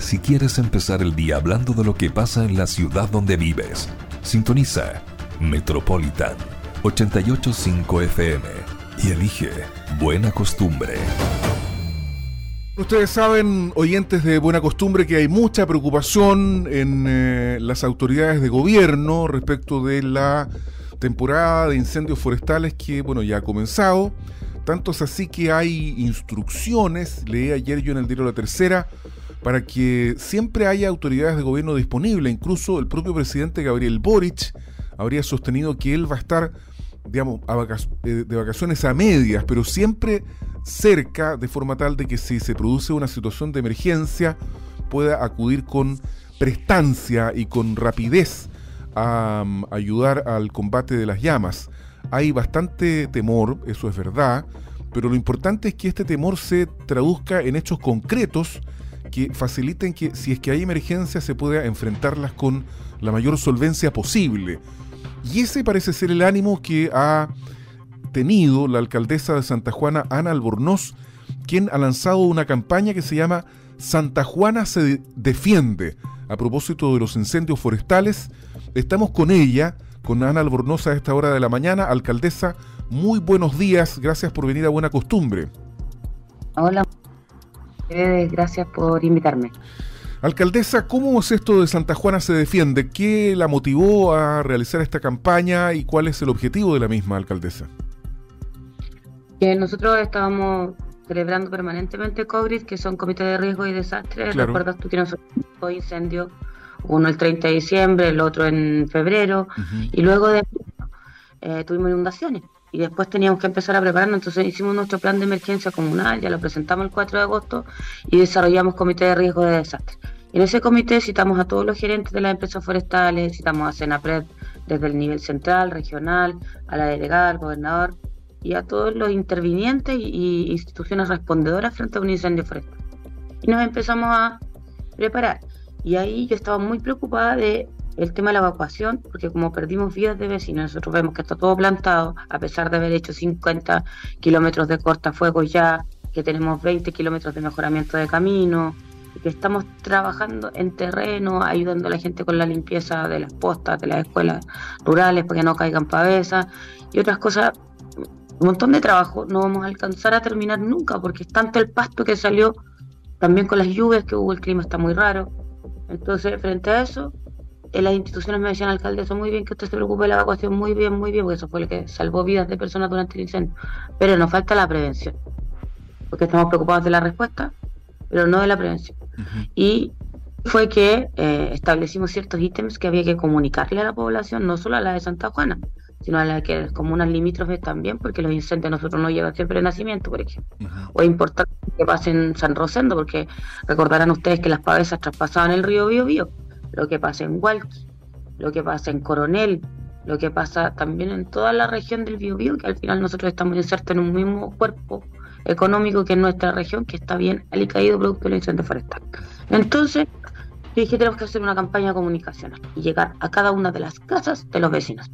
si quieres empezar el día hablando de lo que pasa en la ciudad donde vives. Sintoniza Metropolitan 885 FM y elige Buena Costumbre. Ustedes saben, oyentes de buena costumbre, que hay mucha preocupación en eh, las autoridades de gobierno respecto de la temporada de incendios forestales que, bueno, ya ha comenzado. Tanto es así que hay instrucciones, leí ayer yo en el diario La Tercera, para que siempre haya autoridades de gobierno disponibles. Incluso el propio presidente Gabriel Boric habría sostenido que él va a estar, digamos, eh, de vacaciones a medias, pero siempre cerca, de forma tal de que si se produce una situación de emergencia, pueda acudir con prestancia y con rapidez a mm, ayudar al combate de las llamas. Hay bastante temor, eso es verdad, pero lo importante es que este temor se traduzca en hechos concretos que faciliten que si es que hay emergencia se pueda enfrentarlas con la mayor solvencia posible. Y ese parece ser el ánimo que ha tenido la alcaldesa de Santa Juana, Ana Albornoz, quien ha lanzado una campaña que se llama Santa Juana se defiende a propósito de los incendios forestales. Estamos con ella, con Ana Albornoz a esta hora de la mañana. Alcaldesa, muy buenos días, gracias por venir a Buena Costumbre. Hola, gracias por invitarme. Alcaldesa, ¿cómo es esto de Santa Juana se defiende? ¿Qué la motivó a realizar esta campaña y cuál es el objetivo de la misma, alcaldesa? Nosotros estábamos celebrando permanentemente COGRID, que son comités de riesgo y desastre. Recuerdas tú que nosotros tuvimos incendios, uno el 30 de diciembre, el otro en febrero, y luego de eh, tuvimos inundaciones. Y después teníamos que empezar a prepararnos, entonces hicimos nuestro plan de emergencia comunal, ya lo presentamos el 4 de agosto y desarrollamos comité de riesgo de desastre. En ese comité citamos a todos los gerentes de las empresas forestales, citamos a Senapred desde el nivel central, regional, a la delegada, al gobernador, y a todos los intervinientes y instituciones respondedoras frente a un incendio forestal. Y nos empezamos a preparar. Y ahí yo estaba muy preocupada de el tema de la evacuación, porque como perdimos vidas de vecinos, nosotros vemos que está todo plantado, a pesar de haber hecho 50 kilómetros de cortafuegos ya, que tenemos 20 kilómetros de mejoramiento de camino, que estamos trabajando en terreno, ayudando a la gente con la limpieza de las postas, de las escuelas rurales, para que no caigan pavesas, y otras cosas un montón de trabajo, no vamos a alcanzar a terminar nunca, porque es tanto el pasto que salió, también con las lluvias que hubo, el clima está muy raro. Entonces, frente a eso, las instituciones me decían, alcalde, eso muy bien que usted se preocupe de la evacuación, muy bien, muy bien, porque eso fue lo que salvó vidas de personas durante el incendio. Pero nos falta la prevención, porque estamos preocupados de la respuesta, pero no de la prevención. Y fue que eh, establecimos ciertos ítems que había que comunicarle a la población, no solo a la de Santa Juana, sino a las que comunas limítrofes también, porque los incendios nosotros no llegan siempre de nacimiento, por ejemplo. O es importante que pasen en San Rosendo, porque recordarán ustedes que las pavesas traspasaban el río Biobío, lo que pasa en Hualqui, lo que pasa en Coronel, lo que pasa también en toda la región del Biobío, que al final nosotros estamos insertos en un mismo cuerpo económico que en nuestra región, que está bien alicaído producto del incendio forestal. Entonces, dije, tenemos que hacer una campaña comunicacional y llegar a cada una de las casas de los vecinos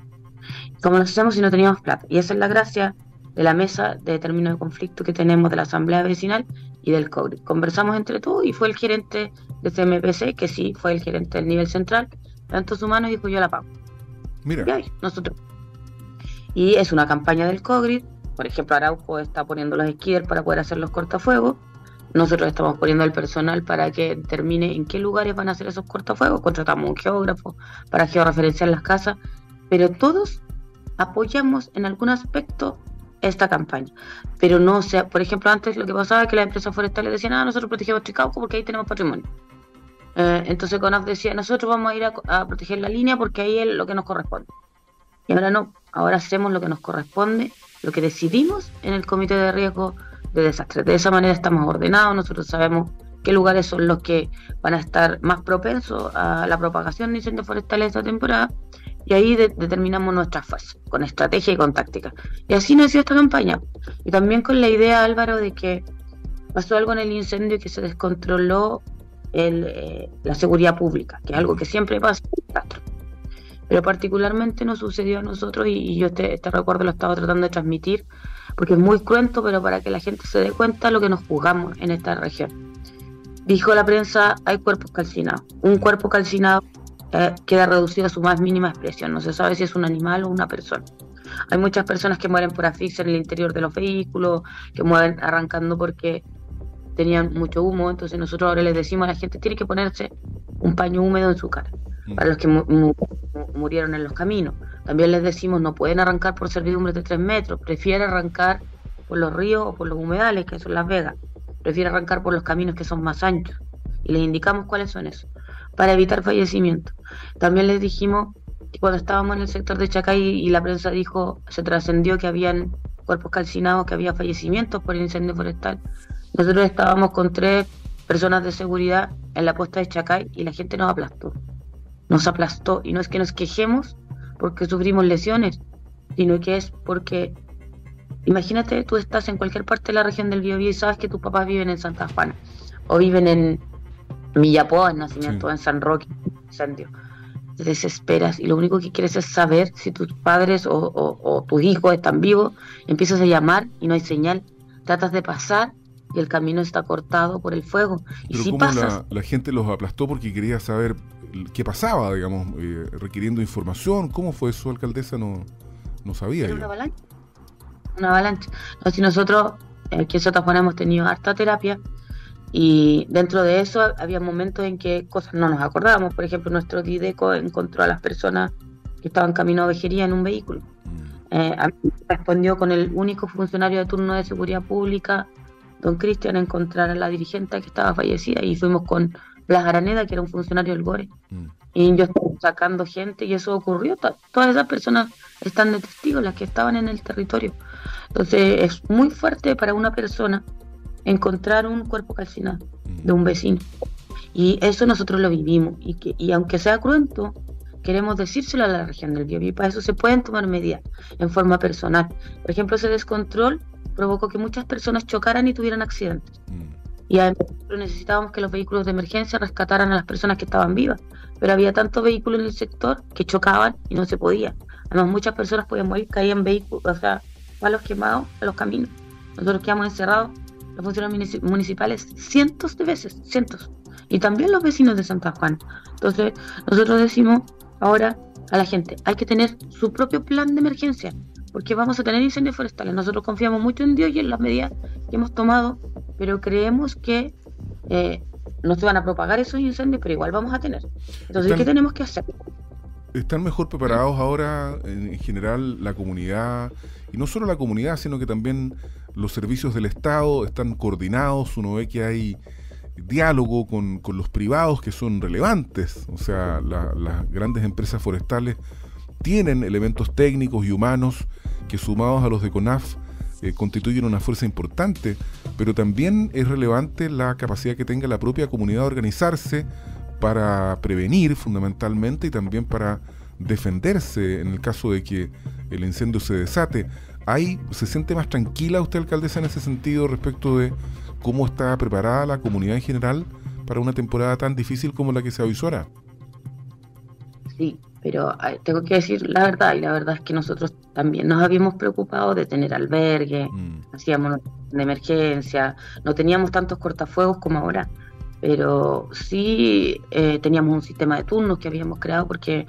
como nos hacemos si no teníamos plata? Y esa es la gracia de la mesa de término de conflicto que tenemos de la Asamblea Vecinal y del COGRI. Conversamos entre todos y fue el gerente de CMPC, que sí, fue el gerente del nivel central, tantos humanos, dijo yo la pago. Mira. Y nosotros. Y es una campaña del COGRI. Por ejemplo, Araujo está poniendo los esquíes para poder hacer los cortafuegos. Nosotros estamos poniendo el personal para que determine en qué lugares van a hacer esos cortafuegos. Contratamos un geógrafo para georreferenciar las casas. Pero todos apoyamos en algún aspecto esta campaña. Pero no, sea, por ejemplo, antes lo que pasaba es que las empresas forestales decían, ah, nosotros protegemos Tricauco porque ahí tenemos patrimonio. Eh, entonces CONAF decía, nosotros vamos a ir a, proteger la línea porque ahí es lo que nos corresponde. Y ahora no, ahora hacemos lo que nos corresponde, lo que decidimos en el comité de riesgo de desastre. De esa manera estamos ordenados, nosotros sabemos qué lugares son los que van a estar más propensos a la propagación de incendios forestales esta temporada y ahí determinamos nuestras fuerzas, con estrategia y con táctica. Y así nació esta campaña. Y también con la idea, Álvaro, de que pasó algo en el incendio que se descontroló el, eh, la seguridad pública, que es algo que siempre pasa en Pero particularmente nos sucedió a nosotros y, yo este, este, recuerdo lo estaba tratando de transmitir, porque es muy cruento, pero para que la gente se dé cuenta lo que nos jugamos en esta región. dijo la prensa, hay cuerpos calcinados. Un cuerpo calcinado eh, queda reducido a su más mínima expresión. No se sabe si es un animal o una persona. Hay muchas personas que mueren por asfixia en el interior de los vehículos, que mueren arrancando porque tenían mucho humo. Entonces nosotros ahora les decimos a la gente, tiene que ponerse un paño húmedo en su cara. Mm. Para los que murieron en los caminos. También les decimos, no pueden arrancar por servidumbres de tres metros, prefiere arrancar por los ríos o por los humedales, que son Las Vegas. Prefiere arrancar por los caminos que son más anchos. Y les indicamos cuáles son esos, para evitar fallecimientos. También les dijimos que cuando estábamos en el sector de Chacay y la prensa dijo, se trascendió que habían cuerpos calcinados, que había fallecimientos por incendio forestal. Nosotros estábamos con tres personas de seguridad en la puesta de Chacay y la gente nos aplastó. Nos aplastó y no es que nos quejemos porque sufrimos lesiones, sino que es porque Imagínate, tú estás en cualquier parte de la región del Biobío y sabes que tus papás viven en Santa Juana o viven en Millapoa, en nacimiento, en San Roque, incendio. Te desesperas y lo único que quieres es saber si tus padres o, tus hijos están vivos. Empiezas a llamar y no hay señal. Tratas de pasar y el camino está cortado por el fuego. y si pasas, la, gente los aplastó porque quería saber qué pasaba, digamos, eh, requiriendo información. ¿Cómo fue eso, alcaldesa? No, no sabía. yo una avalancha. No, si nosotros, aquí en Sotafona hemos tenido harta terapia y dentro de eso había momentos en que cosas no nos acordábamos. Por ejemplo, nuestro Dideco encontró a las personas que estaban camino a vejería en un vehículo. Mm. Eh, respondió con el único funcionario de turno de seguridad pública, don Cristian, a encontrar a la dirigente que estaba fallecida y fuimos con Blas Araneda, que era un funcionario del GORE. Mm. Y yo estaba sacando gente y eso ocurrió. Todas esas personas están de testigos, las que estaban en el territorio. Entonces es muy fuerte para una persona encontrar un cuerpo calcinado de un vecino. Y eso nosotros lo vivimos. Y, que, y aunque sea cruento, queremos decírselo a la región del Biobío. Y para eso se pueden tomar medidas en forma personal. Por ejemplo, ese descontrol provocó que muchas personas chocaran y tuvieran accidentes. Mm. Y además necesitábamos que los vehículos de emergencia rescataran a las personas que estaban vivas. Pero había tantos vehículos en el sector que chocaban y no se podía. Además, muchas personas podían morir, caían vehículos, o sea, palos quemados a los caminos. Nosotros quedamos encerrados, los funcionarios municipales, cientos de veces, cientos. Y también los vecinos de Santa Juana. Entonces, nosotros decimos ahora a la gente, hay que tener su propio plan de emergencia, porque vamos a tener incendios forestales. Nosotros confiamos mucho en Dios y en las medidas que hemos tomado, pero creemos que eh, no se van a propagar esos incendios, pero igual vamos a tener. Entonces, ¿qué tenemos que hacer? ¿Están mejor preparados ahora en general la comunidad? Y no solo la comunidad, sino que también los servicios del Estado están coordinados. Uno ve que hay diálogo con, los privados que son relevantes. O sea, las grandes empresas forestales tienen elementos técnicos y humanos que sumados a los de CONAF eh, constituyen una fuerza importante, pero también es relevante la capacidad que tenga la propia comunidad de organizarse para prevenir fundamentalmente y también para defenderse en el caso de que el incendio se desate. ¿Hay, ¿Se siente más tranquila usted, alcaldesa, en ese sentido respecto de cómo está preparada la comunidad en general para una temporada tan difícil como la que se avisora? Sí, pero tengo que decir la verdad, y la verdad es que nosotros también nos habíamos preocupado de tener albergue, mm. hacíamos de emergencia, no teníamos tantos cortafuegos como ahora pero sí eh, teníamos un sistema de turnos que habíamos creado porque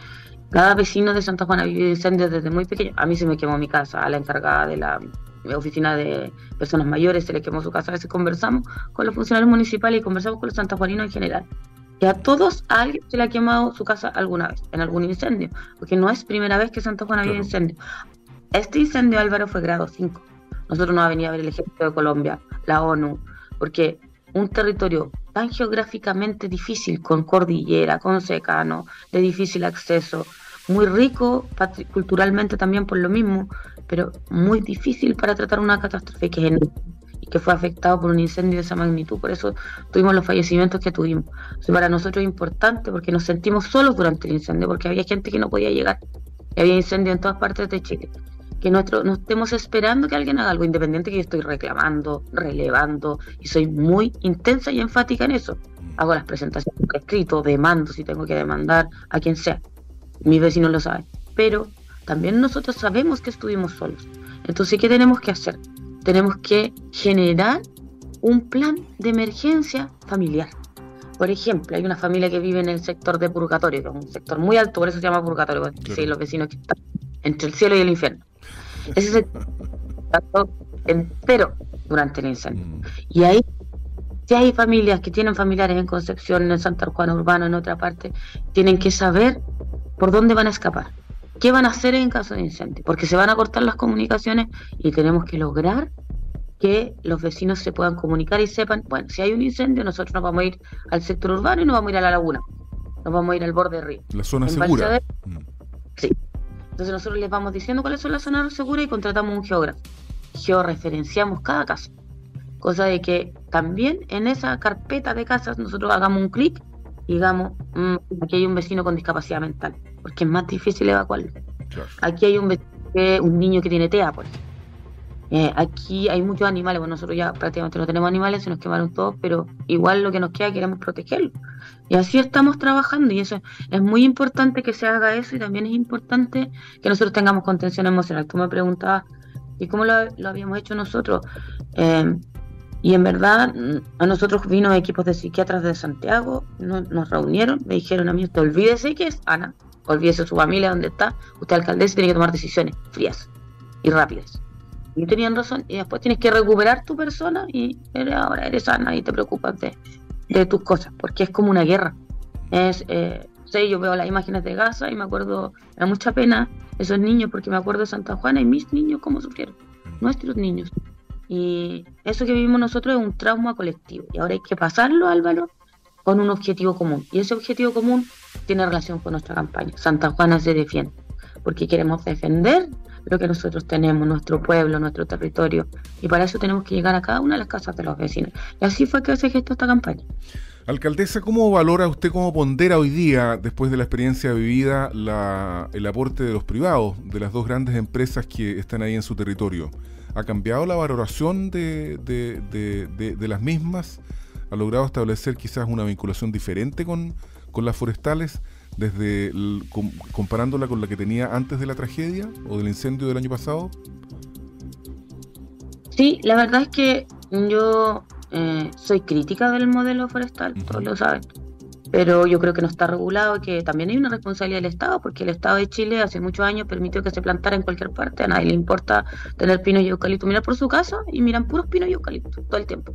cada vecino de Santa Juana vive incendios desde muy pequeño. A mí se me quemó mi casa, a la encargada de la oficina de personas mayores se le quemó su casa. A veces conversamos con los funcionarios municipales y conversamos con los santajuaninos en general. Y a todos a alguien se le ha quemado su casa alguna vez, en algún incendio, porque no es primera vez que Santa Juana vive incendio. Este incendio, Álvaro, fue grado 5. Nosotros no venido a ver el ejército de Colombia, la ONU, porque un territorio tan geográficamente difícil, con cordillera, con secano, de difícil acceso, muy rico culturalmente también por lo mismo, pero muy difícil para tratar una catástrofe que es y que fue afectado por un incendio de esa magnitud. Por eso tuvimos los fallecimientos que tuvimos. para nosotros es importante porque nos sentimos solos durante el incendio, porque había gente que no podía llegar. Y había incendio en todas partes de Chile que nuestro, no estemos esperando que alguien haga algo independiente que yo estoy reclamando, relevando y soy muy intensa y enfática en eso. Hago las presentaciones escrito, demando si tengo que demandar a quien sea. Mis vecinos lo saben. Pero también nosotros sabemos que estuvimos solos. Entonces, ¿qué tenemos que hacer? Tenemos que generar un plan de emergencia familiar. por ejemplo, hay una familia que vive en el sector de purgatorio, que es un sector muy alto, por eso se llama purgatorio, porque los vecinos que están entre el cielo y el infierno. Ese sector entero durante el incendio. Mm. Y ahí, si hay familias que tienen familiares en Concepción, en Santa Juana Urbano, en otra parte, tienen que saber por dónde van a escapar. ¿Qué van a hacer en caso de incendio? Porque se van a cortar las comunicaciones y tenemos que lograr que los vecinos se puedan comunicar y sepan, bueno, si hay un incendio, nosotros nos vamos a ir al sector urbano y nos vamos a ir a la laguna. Nos vamos a ir al borde del río. La zona segura. Mm. Sí. Entonces nosotros les vamos diciendo cuáles son las zonas seguras y contratamos un geógrafo. Georreferenciamos cada casa. Cosa de que también en esa carpeta de casas nosotros hagamos un clic y digamos, mm, aquí hay un vecino con discapacidad mental, porque es más difícil evacuarlo. Aquí hay un, un niño que tiene TEA, por ejemplo eh, aquí hay muchos animales, bueno, nosotros ya prácticamente no tenemos animales, se nos quemaron todos, pero igual lo que nos queda queremos protegerlo. Y así estamos trabajando y eso es muy importante que se haga eso y también es importante que nosotros tengamos contención emocional. Tú me preguntabas, ¿y cómo lo, habíamos hecho nosotros? Eh, y en verdad a nosotros vino equipos de psiquiatras de Santiago, nos reunieron, me dijeron a mí, usted olvídese que es Ana, olvídese su familia, dónde está, usted alcaldesa tiene que tomar decisiones frías y rápidas y tenían razón, y después tienes que recuperar tu persona y ahora eres sana y te preocupas de, tus cosas, porque es como una guerra. Es, eh, sé, yo veo las imágenes de Gaza y me acuerdo, me mucha pena esos niños, porque me acuerdo de Santa Juana y mis niños cómo sufrieron, nuestros niños. Y eso que vivimos nosotros es un trauma colectivo, y ahora hay que pasarlo, Álvaro, con un objetivo común. Y ese objetivo común tiene relación con nuestra campaña. Santa Juana se defiende, porque queremos defender lo que nosotros tenemos, nuestro pueblo, nuestro territorio. Y para eso tenemos que llegar a cada una de las casas de los vecinos. Y así fue que se gestó esta campaña. Alcaldesa, ¿cómo valora usted, cómo pondera hoy día, después de la experiencia vivida, el aporte de los privados, de las dos grandes empresas que están ahí en su territorio? ¿Ha cambiado la valoración de, de las mismas? ¿Ha logrado establecer quizás una vinculación diferente con, con las forestales? desde comparándola con la que tenía antes de la tragedia o del incendio del año pasado? Sí, la verdad es que yo eh, soy crítica del modelo forestal, todos lo saben, pero yo creo que no está regulado y que también hay una responsabilidad del Estado, porque el Estado de Chile hace muchos años permitió que se plantara en cualquier parte, a nadie le importa tener pinos y eucalipto, mirar por su casa y miran puros pinos y eucalipto todo el tiempo.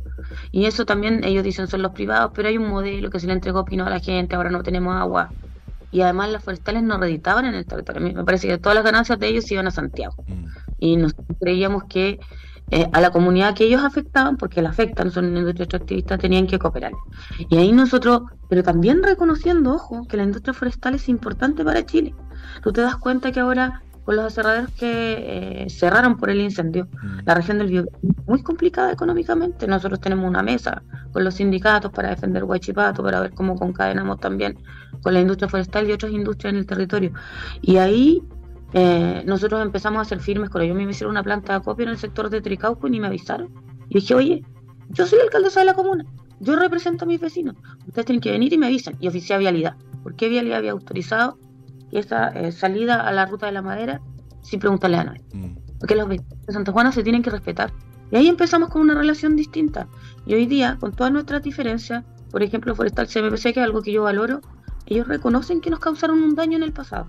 Y eso también ellos dicen son los privados, pero hay un modelo que se le entregó pino a la gente, ahora no tenemos agua, y además las forestales no reditaban en el territorio. Me parece que todas las ganancias de ellos iban a Santiago. Mm. Y nos creíamos que eh, a la comunidad que ellos afectaban, porque la afectan, son industria extractivista, tenían que cooperar. Y ahí nosotros, pero también reconociendo, ojo, que la industria forestal es importante para Chile. Tú te das cuenta que ahora con los aserraderos que eh, cerraron por el incendio, mm. la región del Biobío muy complicada económicamente. Nosotros tenemos una mesa con los sindicatos para defender Huachipato, para ver cómo concadenamos también con la industria forestal y otras industrias en el territorio. Y ahí eh, nosotros empezamos a hacer firmes con ellos. Me hicieron una planta de acopio en el sector de Tricauco y ni me avisaron. Y dije, oye, yo soy alcaldesa de la comuna, yo represento a mis vecinos, ustedes tienen que venir y me avisan. Y oficié vialidad. ¿Por qué vialidad había autorizado esa eh, salida a la ruta de la madera sin preguntarle a nadie? Mm. Porque los vecinos de Santa Juana se tienen que respetar. Y ahí empezamos con una relación distinta. Y hoy día, con todas nuestras diferencias, por ejemplo, Forestal CMPC, que es algo que yo valoro, ellos reconocen que nos causaron un daño en el pasado.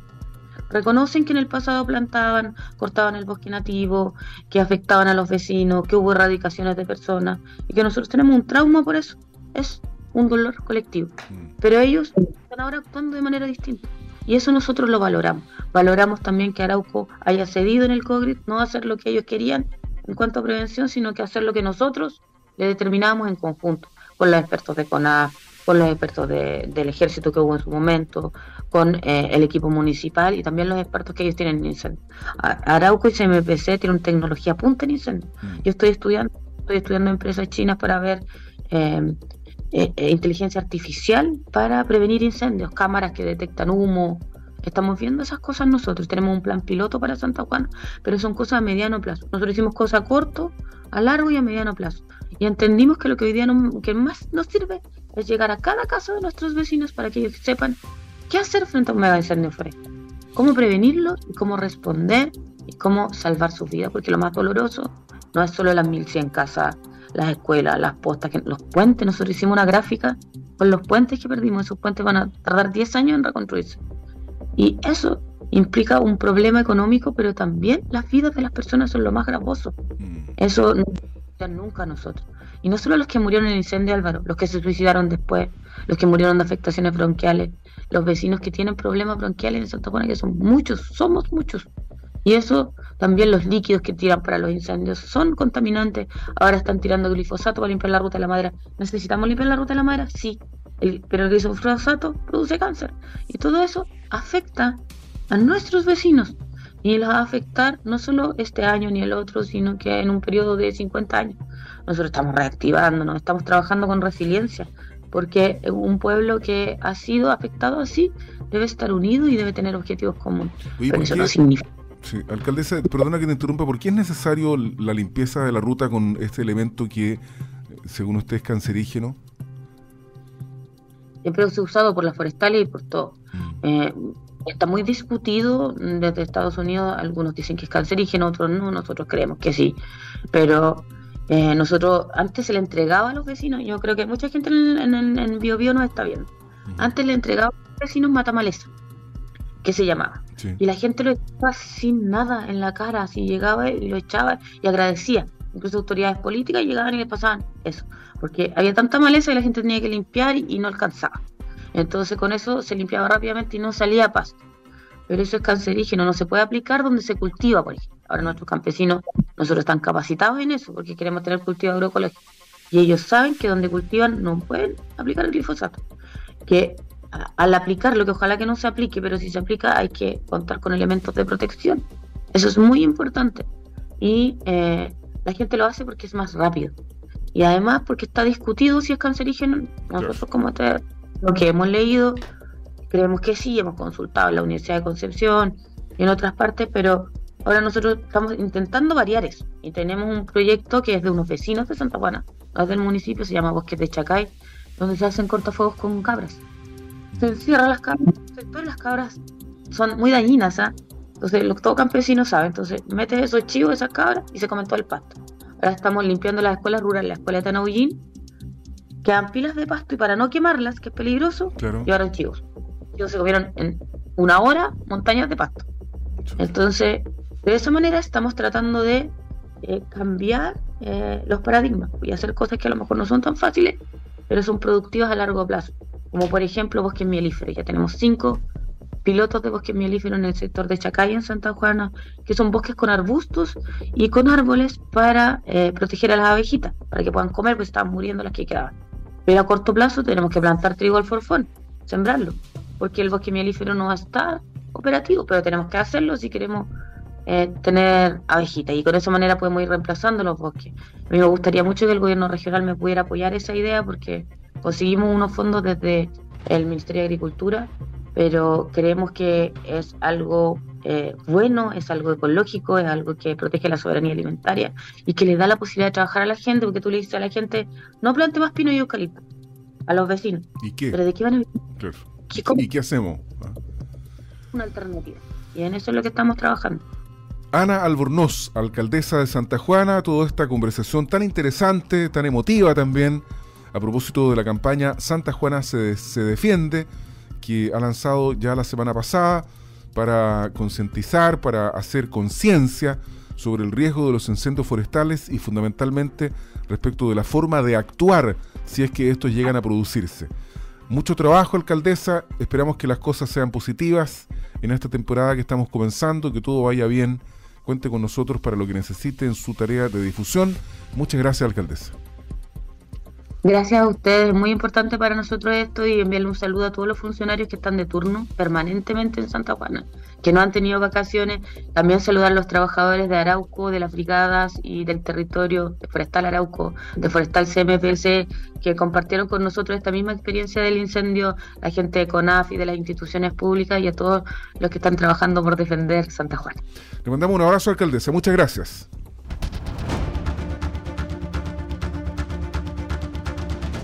Reconocen que en el pasado plantaban, cortaban el bosque nativo, que afectaban a los vecinos, que hubo erradicaciones de personas y que nosotros tenemos un trauma por eso. Es un dolor colectivo. Mm. Pero ellos están ahora actuando de manera distinta. Y eso nosotros lo valoramos. Valoramos también que Arauco haya cedido en el COGRID, no hacer lo que ellos querían en cuanto a prevención, sino que hacer lo que nosotros le determinábamos en conjunto, con los expertos de CONAF, con los expertos del ejército que hubo en su momento, con eh, el equipo municipal y también los expertos que ellos tienen en incendio. Arauco y CMPC tienen tecnología punta en incendio. Mm. Yo estoy estudiando, estoy estudiando empresas chinas para ver eh, eh, inteligencia artificial para prevenir incendios, cámaras que detectan humo. Estamos viendo esas cosas nosotros. Tenemos un plan piloto para Santa Juana, pero son cosas a mediano plazo. Nosotros hicimos cosas a corto, a largo y a mediano plazo. Y entendimos que lo que hoy día que más nos sirve es llegar a cada casa de nuestros vecinos para que ellos sepan qué hacer frente a un mega incendio forestal, cómo prevenirlo y cómo responder y cómo salvar sus vidas, porque lo más doloroso no es solo las 1100 casas, las escuelas, las postas, los puentes. Nosotros hicimos una gráfica con los puentes que perdimos. Esos puentes van a tardar 10 años en reconstruirse. Y eso implica un problema económico, pero también las vidas de las personas son lo más gravoso. Mm. Eso no nunca nosotros. Y no solo los que murieron en el incendio Álvaro, los que se suicidaron después, los que murieron de afectaciones bronquiales, los vecinos que tienen problemas bronquiales en Santa Juana, que son muchos, somos muchos. Y eso, también los líquidos que tiran para los incendios son contaminantes. Ahora están tirando glifosato para limpiar la ruta de la madera. ¿Necesitamos limpiar la ruta de la madera? Sí. Pero el glifosato produce cáncer. Y todo eso afecta a nuestros vecinos. Y los va a afectar no solo este año ni el otro, sino que en un periodo de 50 años. Nosotros estamos reactivándonos, estamos trabajando con resiliencia, porque un pueblo que ha sido afectado así debe estar unido y debe tener objetivos comunes. Pero eso no significa Sí, alcaldesa, perdona que te interrumpa, ¿por qué es necesario la limpieza de la ruta con este elemento que, según usted, es cancerígeno? Siempre se ha usado por las forestales y por todo. Mm. Eh, está muy discutido desde Estados Unidos, algunos dicen que es cancerígeno, otros no, nosotros creemos que sí, pero eh, nosotros antes se le entregaba a los vecinos, yo creo que mucha gente en, en, en Bio, Bio nos está viendo, mm. antes le entregaba a los vecinos matamaleza que se llamaba. Y la gente lo echaba sin nada en la cara, así llegaba y lo echaba y agradecía. Incluso autoridades políticas llegaban y le pasaban eso, porque había tanta maleza y la gente tenía que limpiar y, no alcanzaba. Entonces con eso se limpiaba rápidamente y no salía pasto. Pero eso es cancerígeno, no se puede aplicar donde se cultiva, por ejemplo. Ahora nuestros campesinos, nosotros están capacitados en eso, porque queremos tener cultivo agroecológico. Y ellos saben que donde cultivan no pueden aplicar el glifosato. Que al aplicarlo, que ojalá que no se aplique, pero si se aplica hay que contar con elementos de protección. Eso es muy importante. Y eh, la gente lo hace porque es más rápido. Y además porque está discutido si es cancerígeno. Nosotros como te, lo que hemos leído, creemos que sí, hemos consultado en la Universidad de Concepción y en otras partes, pero ahora nosotros estamos intentando variar eso. Y tenemos un proyecto que es de unos vecinos de Santa Juana, del municipio, se llama Bosques de Chacay, donde se hacen cortafuegos con cabras se encierran las cabras. Todas las cabras son muy dañinas, ¿ah? Entonces, lo todo campesino sabe. Entonces, metes esos chivos, esas cabras y se comen todo el pasto. Ahora estamos limpiando las escuelas rurales, la escuela de Tanaullín, quedan pilas de pasto y para no quemarlas, que es peligroso, llevaron chivos. Ellos se comieron en una hora montañas de pasto. Entonces, de esa manera estamos tratando de eh, cambiar eh, los paradigmas y hacer cosas que a lo mejor no son tan fáciles, pero son productivas a largo plazo como por ejemplo bosques mielíferos. Ya tenemos cinco pilotos de bosques mielíferos en el sector de Chacay, en Santa Juana, que son bosques con arbustos y con árboles para eh, proteger a las abejitas, para que puedan comer, pues estaban muriendo las que quedaban. Pero a corto plazo tenemos que plantar trigo al forfón, sembrarlo, porque el bosque mielífero no va a estar operativo, pero tenemos que hacerlo si queremos eh, tener abejitas y con esa manera podemos ir reemplazando los bosques. A mí me gustaría mucho que el gobierno regional me pudiera apoyar esa idea porque Conseguimos unos fondos desde el Ministerio de Agricultura, pero creemos que es algo eh, bueno, es algo ecológico, es algo que protege la soberanía alimentaria y que le da la posibilidad de trabajar a la gente, porque tú le dices a la gente, no plante más pino y eucalipto, a los vecinos. ¿Y qué? ¿Pero de qué van a vivir? ¿Y qué hacemos? Una alternativa. Y en eso es lo que estamos trabajando. Ana Albornoz, alcaldesa de Santa Juana, toda esta conversación tan interesante, tan emotiva también, a propósito de la campaña Santa Juana se, defiende, que ha lanzado ya la semana pasada para concientizar, para hacer conciencia sobre el riesgo de los incendios forestales y fundamentalmente respecto de la forma de actuar si es que estos llegan a producirse. Mucho trabajo, alcaldesa. Esperamos que las cosas sean positivas en esta temporada que estamos comenzando, que todo vaya bien. Cuente con nosotros para lo que necesite en su tarea de difusión. Muchas gracias, alcaldesa. Gracias a ustedes, es muy importante para nosotros esto y enviarle un saludo a todos los funcionarios que están de turno permanentemente en Santa Juana, que no han tenido vacaciones. También saludar a los trabajadores de Arauco, de las brigadas y del territorio de Forestal Arauco, de Forestal CMPC, que compartieron con nosotros esta misma experiencia del incendio, la gente de CONAF y de las instituciones públicas y a todos los que están trabajando por defender Santa Juana. Le mandamos un abrazo, alcaldesa. Muchas gracias.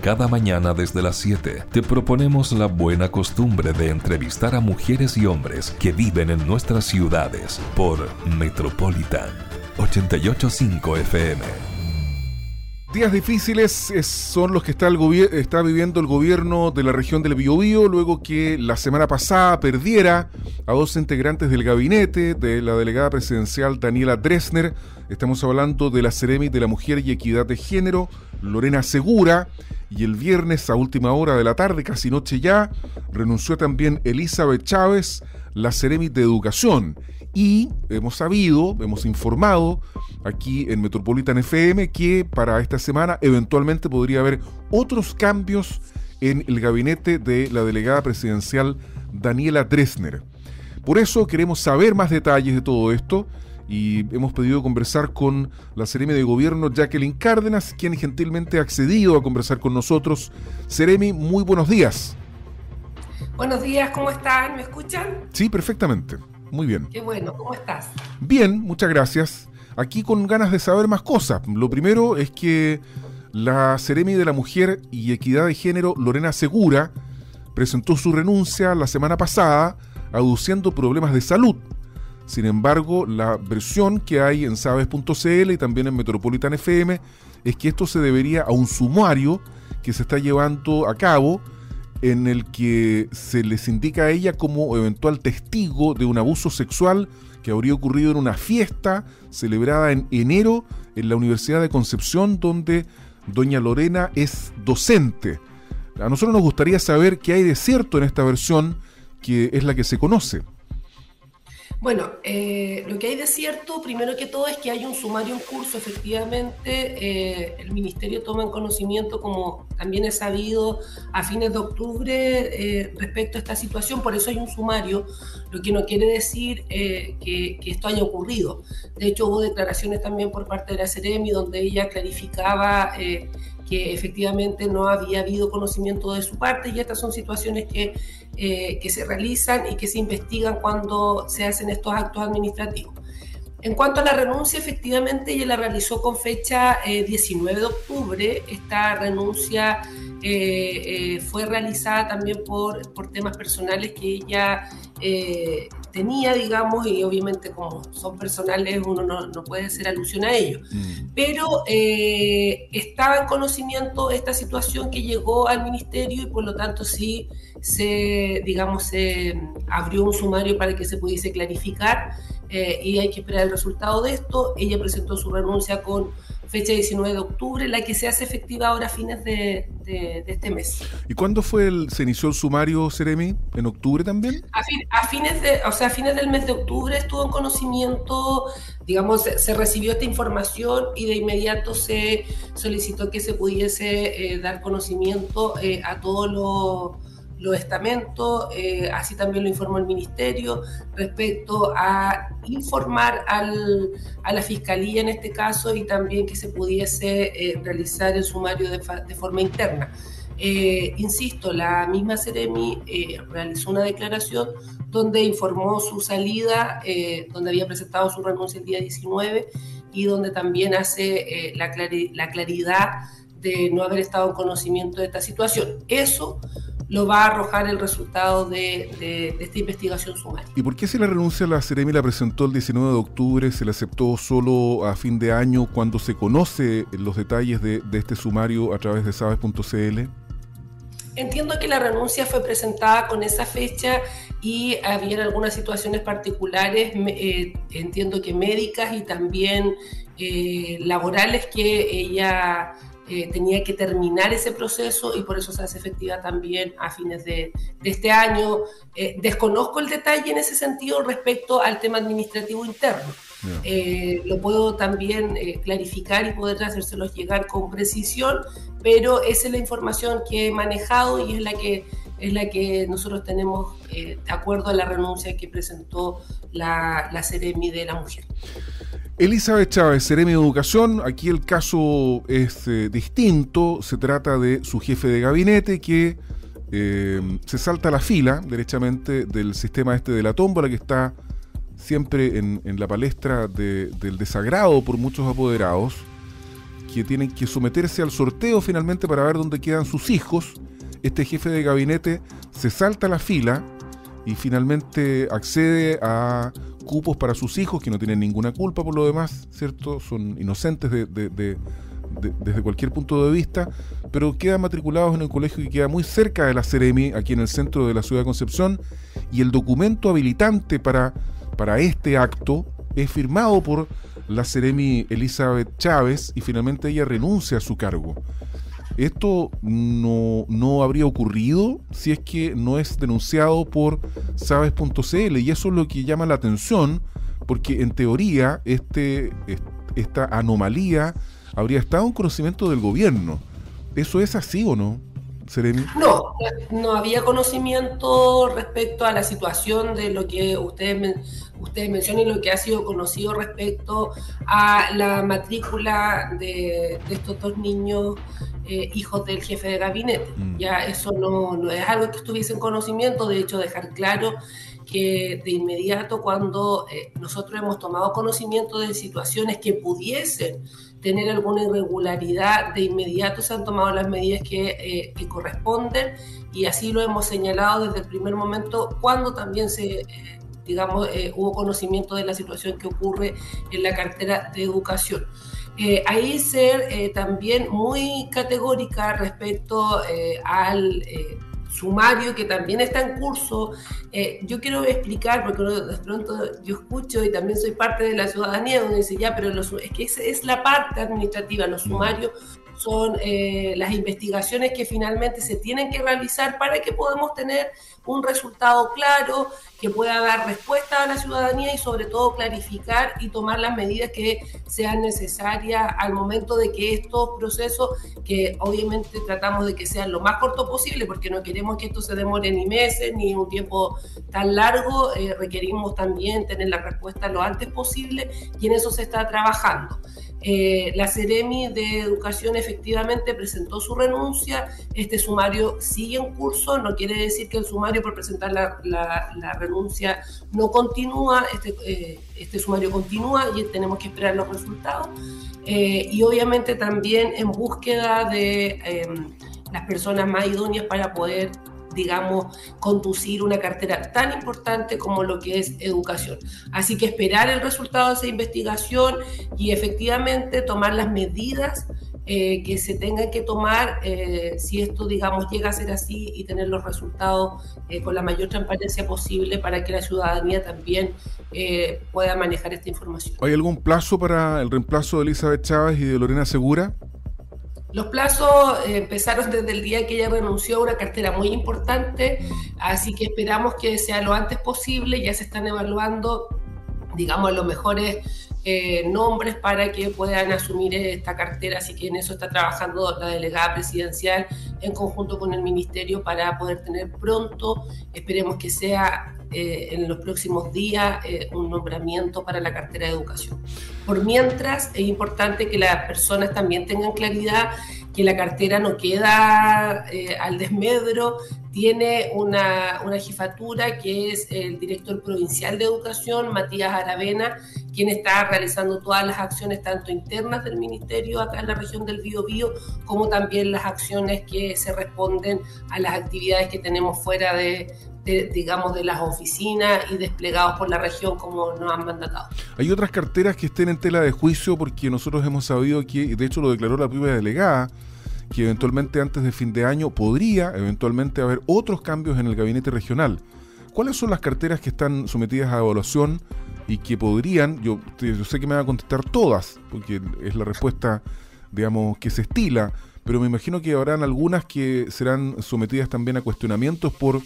Cada mañana desde las 7 te proponemos la buena costumbre de entrevistar a mujeres y hombres que viven en nuestras ciudades por Metropolitan 885 FM. Días difíciles son los que está, el está viviendo el gobierno de la región del Biobío luego que la semana pasada perdiera a dos integrantes del gabinete de la delegada presidencial Daniela Dresner. Estamos hablando de la Ceremi de la Mujer y Equidad de Género, Lorena Segura, y el viernes a última hora de la tarde, casi noche ya, renunció también Elizabeth Chávez, la Ceremi de Educación. Y hemos sabido, hemos informado aquí en Metropolitan FM que para esta semana eventualmente podría haber otros cambios en el gabinete de la delegada presidencial Daniela Dresner. Por eso queremos saber más detalles de todo esto y hemos pedido conversar con la Ceremi de Gobierno Jacqueline Cárdenas, quien gentilmente ha accedido a conversar con nosotros. Ceremi, muy buenos días. Buenos días, ¿cómo están? ¿Me escuchan? Sí, perfectamente. Muy bien. Qué bueno, ¿cómo estás? Bien, muchas gracias. Aquí con ganas de saber más cosas. Lo primero es que la Ceremi de la Mujer y Equidad de Género, Lorena Segura, presentó su renuncia la semana pasada aduciendo problemas de salud. Sin embargo, la versión que hay en sabes.cl y también en Metropolitan FM es que esto se debería a un sumario que se está llevando a cabo en el que se les indica a ella como eventual testigo de un abuso sexual que habría ocurrido en una fiesta celebrada en enero en la Universidad de Concepción, donde doña Lorena es docente. A nosotros nos gustaría saber qué hay de cierto en esta versión, que es la que se conoce. Bueno, eh, lo que hay de cierto, primero que todo, es que hay un sumario en curso. Efectivamente, eh, el Ministerio toma en conocimiento, como también es sabido, a fines de octubre eh, respecto a esta situación. Por eso hay un sumario, lo que no quiere decir que, que, esto haya ocurrido. De hecho, hubo declaraciones también por parte de la Ceremi donde ella clarificaba que efectivamente no había habido conocimiento de su parte y estas son situaciones que, eh, que se realizan y que se investigan cuando se hacen estos actos administrativos. En cuanto a la renuncia, efectivamente ella la realizó con fecha 19 eh, de octubre. Esta renuncia eh, fue realizada también por, por, temas personales que ella tenía, digamos, y obviamente como son personales uno no, puede hacer alusión a ello. Mm. Pero eh, estaba en conocimiento esta situación que llegó al ministerio y por lo tanto sí se, digamos, se abrió un sumario para que se pudiese clarificar eh, y hay que esperar el resultado de esto. Ella presentó su renuncia con fecha 19 de octubre, la que se hace efectiva ahora a fines de, este mes. ¿Y cuándo fue el, se inició el sumario, Seremi? ¿En octubre también? A, fines de, o sea, a fines del mes de octubre estuvo en conocimiento, digamos, se, recibió esta información y de inmediato se solicitó que se pudiese eh, dar conocimiento eh, a todos los los estamentos, eh, así también lo informó el Ministerio, respecto a informar al, a la Fiscalía en este caso y también que se pudiese eh, realizar el sumario de, de forma interna. Eh, insisto, la misma Ceremi realizó una declaración donde informó su salida, donde había presentado su renuncia el día 19 y donde también hace la, la claridad de no haber estado en conocimiento de esta situación. Eso lo va a arrojar el resultado de, esta investigación sumaria. ¿Y por qué se la renuncia la Ceremi la presentó el 19 de octubre, se la aceptó solo a fin de año cuando se conoce los detalles de, este sumario a través de sabes.cl? Entiendo que la renuncia fue presentada con esa fecha y había algunas situaciones particulares, eh, entiendo que médicas y también eh, laborales que ella eh, tenía que terminar ese proceso y por eso se hace efectiva también a fines de, este año. Eh, desconozco el detalle en ese sentido respecto al tema administrativo interno. Eh, lo puedo también clarificar y poder hacérselos llegar con precisión, pero esa es la información que he manejado y es la que es la que nosotros tenemos de acuerdo a la renuncia que presentó la, la Ceremi de la Mujer. Elizabeth Chávez, Ceremi de Educación, aquí el caso es eh, distinto, se trata de su jefe de gabinete que eh, se salta la fila, derechamente, del sistema este de la tómbola que está siempre en, la palestra del desagrado por muchos apoderados, que tienen que someterse al sorteo finalmente para ver dónde quedan sus hijos. Este jefe de gabinete se salta la fila y finalmente accede a cupos para sus hijos que no tienen ninguna culpa por lo demás, ¿cierto? Son inocentes de, desde cualquier punto de vista, pero quedan matriculados en un colegio que queda muy cerca de la Ceremi, aquí en el centro de la ciudad de Concepción, y el documento habilitante para, para este acto es firmado por la Ceremi Elizabeth Chávez y finalmente ella renuncia a su cargo. Esto no, no, habría ocurrido si es que no es denunciado por sabes.cl y eso es lo que llama la atención porque en teoría este, esta anomalía habría estado en conocimiento del gobierno. ¿Eso es así o no? No, no había conocimiento respecto a la situación de lo que ustedes, ustedes mencionan y lo que ha sido conocido respecto a la matrícula de, estos dos niños eh, hijos del jefe de gabinete. Mm. Ya eso no, no es algo que estuviese en conocimiento, de hecho dejar claro que de inmediato cuando eh, nosotros hemos tomado conocimiento de situaciones que pudiesen tener alguna irregularidad, de inmediato se han tomado las medidas que, eh, corresponden y así lo hemos señalado desde el primer momento cuando también se... Eh, digamos, hubo conocimiento de la situación que ocurre en la cartera de educación. Ahí ser también muy categórica respecto al sumario que también está en curso. Eh, yo quiero explicar, porque de pronto yo escucho y también soy parte de la ciudadanía, donde dice, ya, pero es que es, es la parte administrativa, los sumarios son eh, las investigaciones que finalmente se tienen que realizar para que podamos tener un resultado claro, que pueda dar respuesta a la ciudadanía y sobre todo clarificar y tomar las medidas que sean necesarias al momento de que estos procesos, que obviamente tratamos de que sean lo más corto posible, porque no queremos que esto se demore ni meses ni un tiempo tan largo, eh, requerimos también tener la respuesta lo antes posible y en eso se está trabajando. Eh, la Ceremi de Educación efectivamente presentó su renuncia, este sumario sigue en curso, no quiere decir que el sumario por presentar la, renuncia no continúa, este, eh, este, sumario continúa y tenemos que esperar los resultados. Eh, y obviamente también en búsqueda de em, las personas más idóneas para poder digamos, conducir una cartera tan importante como lo que es educación. Así que esperar el resultado de esa investigación y efectivamente tomar las medidas eh, que se tengan que tomar eh, si esto, digamos, llega a ser así y tener los resultados eh, con la mayor transparencia posible para que la ciudadanía también pueda manejar esta información. ¿Hay algún plazo para el reemplazo de Elizabeth Chávez y de Lorena Segura? Los plazos eh, empezaron desde el día que ella renunció a una cartera muy importante, así que esperamos que sea lo antes posible. Ya se están evaluando, digamos, los mejores eh, nombres para que puedan asumir esta cartera, así que en eso está trabajando la delegada presidencial en conjunto con el ministerio para poder tener pronto, esperemos que sea eh, en los próximos días eh, un nombramiento para la cartera de educación. Por mientras, es importante que las personas también tengan claridad que la cartera no queda eh, al desmedro, tiene una, una, jefatura que es el director provincial de educación, Matías Aravena, quien está realizando todas las acciones tanto internas del ministerio acá en la región del Biobío, como también las acciones que se responden a las actividades que tenemos fuera de, digamos, de las oficinas y desplegados por la región como nos han mandatado. Hay otras carteras que estén en tela de juicio porque nosotros hemos sabido que, de hecho lo declaró la propia delegada, que eventualmente antes de fin de año podría eventualmente haber otros cambios en el gabinete regional. ¿Cuáles son las carteras que están sometidas a evaluación y que podrían, yo, yo sé que me van a contestar todas, porque es la respuesta, digamos, que se estila, pero me imagino que habrán algunas que serán sometidas también a cuestionamientos por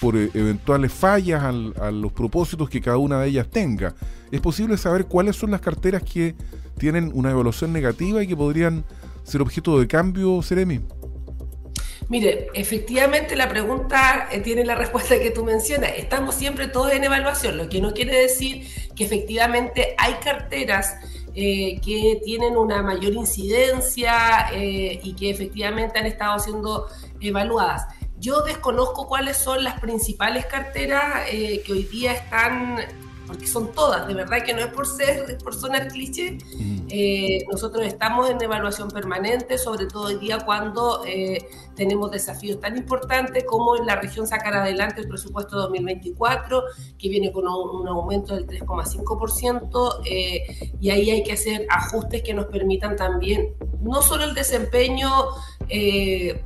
por eh, eventuales fallas a los propósitos que cada una de ellas tenga. ¿Es posible saber cuáles son las carteras que tienen una evaluación negativa y que podrían ser objeto de cambio, Seremi? Mire, efectivamente la pregunta eh, tiene la respuesta que tú mencionas. Estamos siempre todos en evaluación, lo que no quiere decir que efectivamente hay carteras eh, que tienen una mayor incidencia y que efectivamente han estado siendo evaluadas. Yo desconozco cuáles son las principales carteras eh, que hoy día están porque son todas, de verdad que no es por ser, por sonar cliché, eh, nosotros estamos en evaluación permanente, sobre todo hoy día cuando eh, tenemos desafíos tan importantes como en la región sacar adelante el presupuesto 2024, que viene con un, aumento del 3,5%, eh, y ahí hay que hacer ajustes que nos permitan también no solo el desempeño,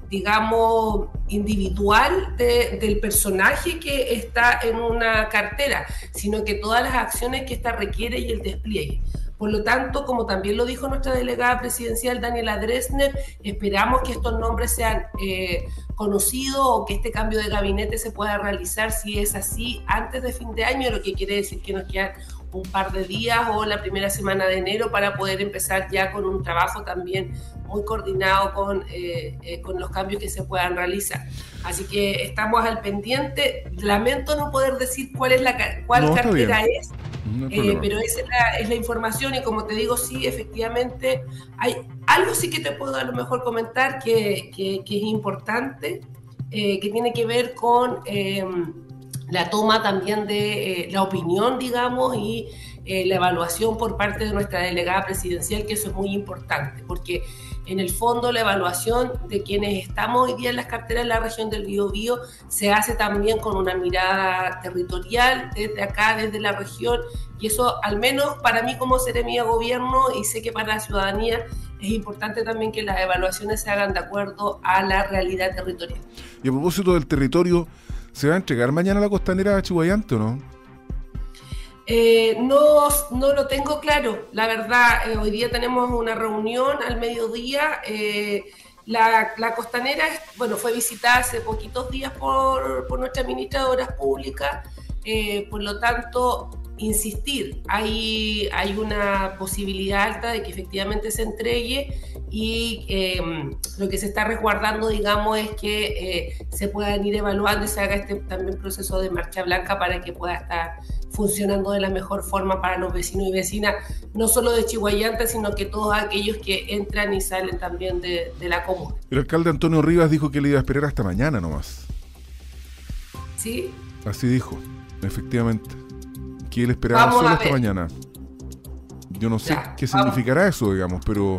digamos, individual del personaje que está en una cartera, sino que todas las acciones que esta requiere y el despliegue. Por lo tanto, como también lo dijo nuestra delegada presidencial Daniela Dresner, esperamos que estos nombres sean eh, conocidos o que este cambio de gabinete se pueda realizar, si es así, antes de fin de año, lo que quiere decir que nos quedan un par de días o la primera semana de enero para poder empezar ya con un trabajo también muy coordinado con, eh, eh, con los cambios que se puedan realizar. Así que estamos al pendiente. Lamento no poder decir cuál es la cuál cartera es, eh, pero esa es la, es la, información y como te digo, sí, efectivamente, hay algo sí que te puedo a lo mejor comentar que, que, es importante, que tiene que ver con em, la toma también de la opinión, digamos, y la evaluación por parte de nuestra delegada presidencial, que eso es muy importante, porque en el fondo, la evaluación de quienes estamos hoy día en las carteras de la región del Biobío se hace también con una mirada territorial desde acá, desde la región, y eso, al menos para mí como seremía gobierno, y sé que para la ciudadanía, es importante también que las evaluaciones se hagan de acuerdo a la realidad territorial. Y a propósito del territorio, ¿se va a entregar mañana la costanera Chihuayante o no? Eh, no, no lo tengo claro, la verdad. Eh, hoy día tenemos una reunión al mediodía. Eh, la, costanera, bueno, fue visitada hace poquitos días por, nuestra ministra de Obras Públicas. por lo tanto, insistir, hay, hay una posibilidad alta de que efectivamente se entregue y em, lo que se está resguardando, digamos, es que se puedan ir evaluando y se haga este también proceso de marcha blanca para que pueda estar funcionando de la mejor forma para los vecinos y vecinas, no solo de Chihuayante, sino que todos aquellos que entran y salen también de, la comuna. El alcalde Antonio Rivas dijo que le iba a esperar hasta mañana nomás. ¿Sí? Así dijo, efectivamente. Que él esperaba solo hasta mañana. Yo no sé qué significará eso, digamos, pero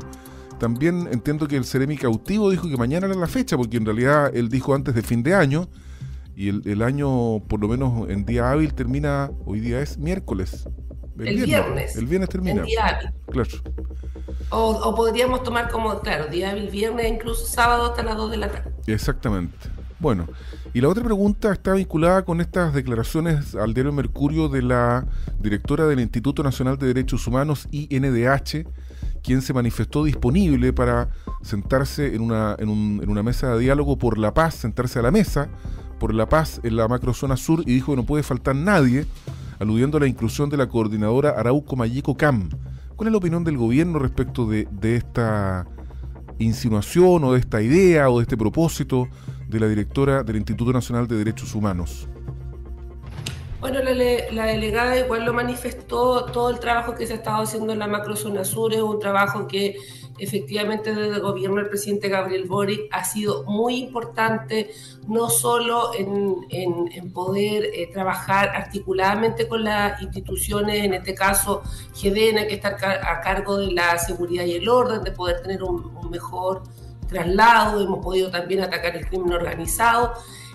también entiendo que el Ceremi cautivo dijo que mañana era la fecha, porque en realidad él dijo antes de fin de año y el, año, por lo menos en día hábil, termina, hoy día es miércoles. El, viernes, El viernes termina. día hábil. Claro. O, podríamos tomar como, claro, día hábil, viernes, incluso sábado hasta las 2 de la tarde. Exactamente. Bueno, y la otra pregunta está vinculada con estas declaraciones al diario Mercurio de la directora del Instituto Nacional de Derechos Humanos, INDH, quien se manifestó disponible para sentarse en una, en, un, en una mesa de diálogo por la paz, sentarse a la mesa por la paz en la macrozona sur y dijo que no puede faltar nadie, aludiendo a la inclusión de la coordinadora Arauco Mayico Cam. ¿Cuál es la opinión del gobierno respecto de, esta insinuación o de esta idea o de este propósito de la directora del Instituto Nacional de Derechos Humanos? Bueno, la, delegada igual lo manifestó, todo el trabajo que se ha estado haciendo en la macrozona sur es un trabajo que efectivamente desde el gobierno del presidente Gabriel Boric ha sido muy importante, no solo en, en, poder eh, trabajar articuladamente con las instituciones, en este caso GEDENA, que está a cargo de la seguridad y el orden, de poder tener un mejor traslado, hemos podido también atacar el crimen organizado.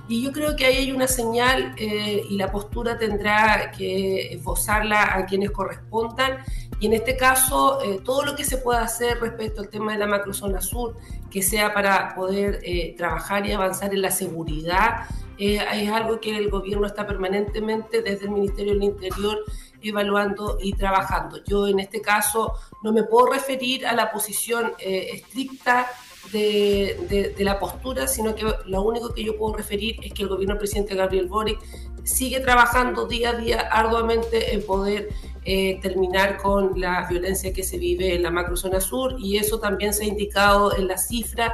Y yo creo que ahí hay una señal eh, y la postura tendrá que esbozarla a quienes correspondan y en este caso, eh, todo lo que se pueda hacer respecto al tema de la macrozona sur, que sea para poder eh, trabajar y avanzar en la seguridad, eh, es algo que el gobierno está permanentemente desde el Ministerio del Interior evaluando y trabajando. Yo en este caso no me puedo referir a la posición estricta de, la postura, sino que lo único que yo puedo referir es que el gobierno del presidente Gabriel Boric sigue trabajando día a día arduamente en poder eh, terminar con la violencia que se vive en la macrozona sur y eso también se ha indicado en las cifras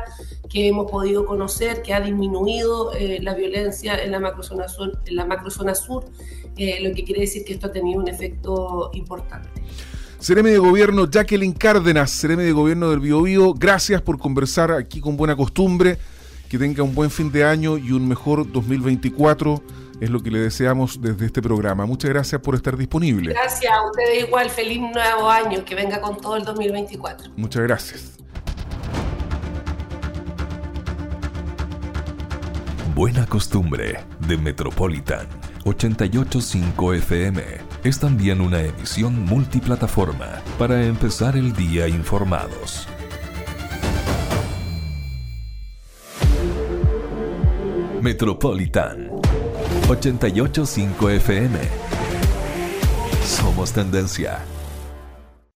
que hemos podido conocer, que ha disminuido eh, la violencia en la macrozona sur, en la macrozona sur eh, lo que quiere decir que esto ha tenido un efecto importante. Sereme de Gobierno Jacqueline Cárdenas, Sereme de Gobierno del Biobío, gracias por conversar aquí con buena costumbre que tenga un buen fin de año y un mejor 2024 es lo que le deseamos desde este programa. Muchas gracias por estar disponible. Gracias a ustedes igual, feliz nuevo año, que venga con todo el 2024. Muchas gracias. Buena costumbre de Metropolitan 885 FM es también una emisión multiplataforma para empezar el día informados. Metropolitan 885 FM. Somos tendencia.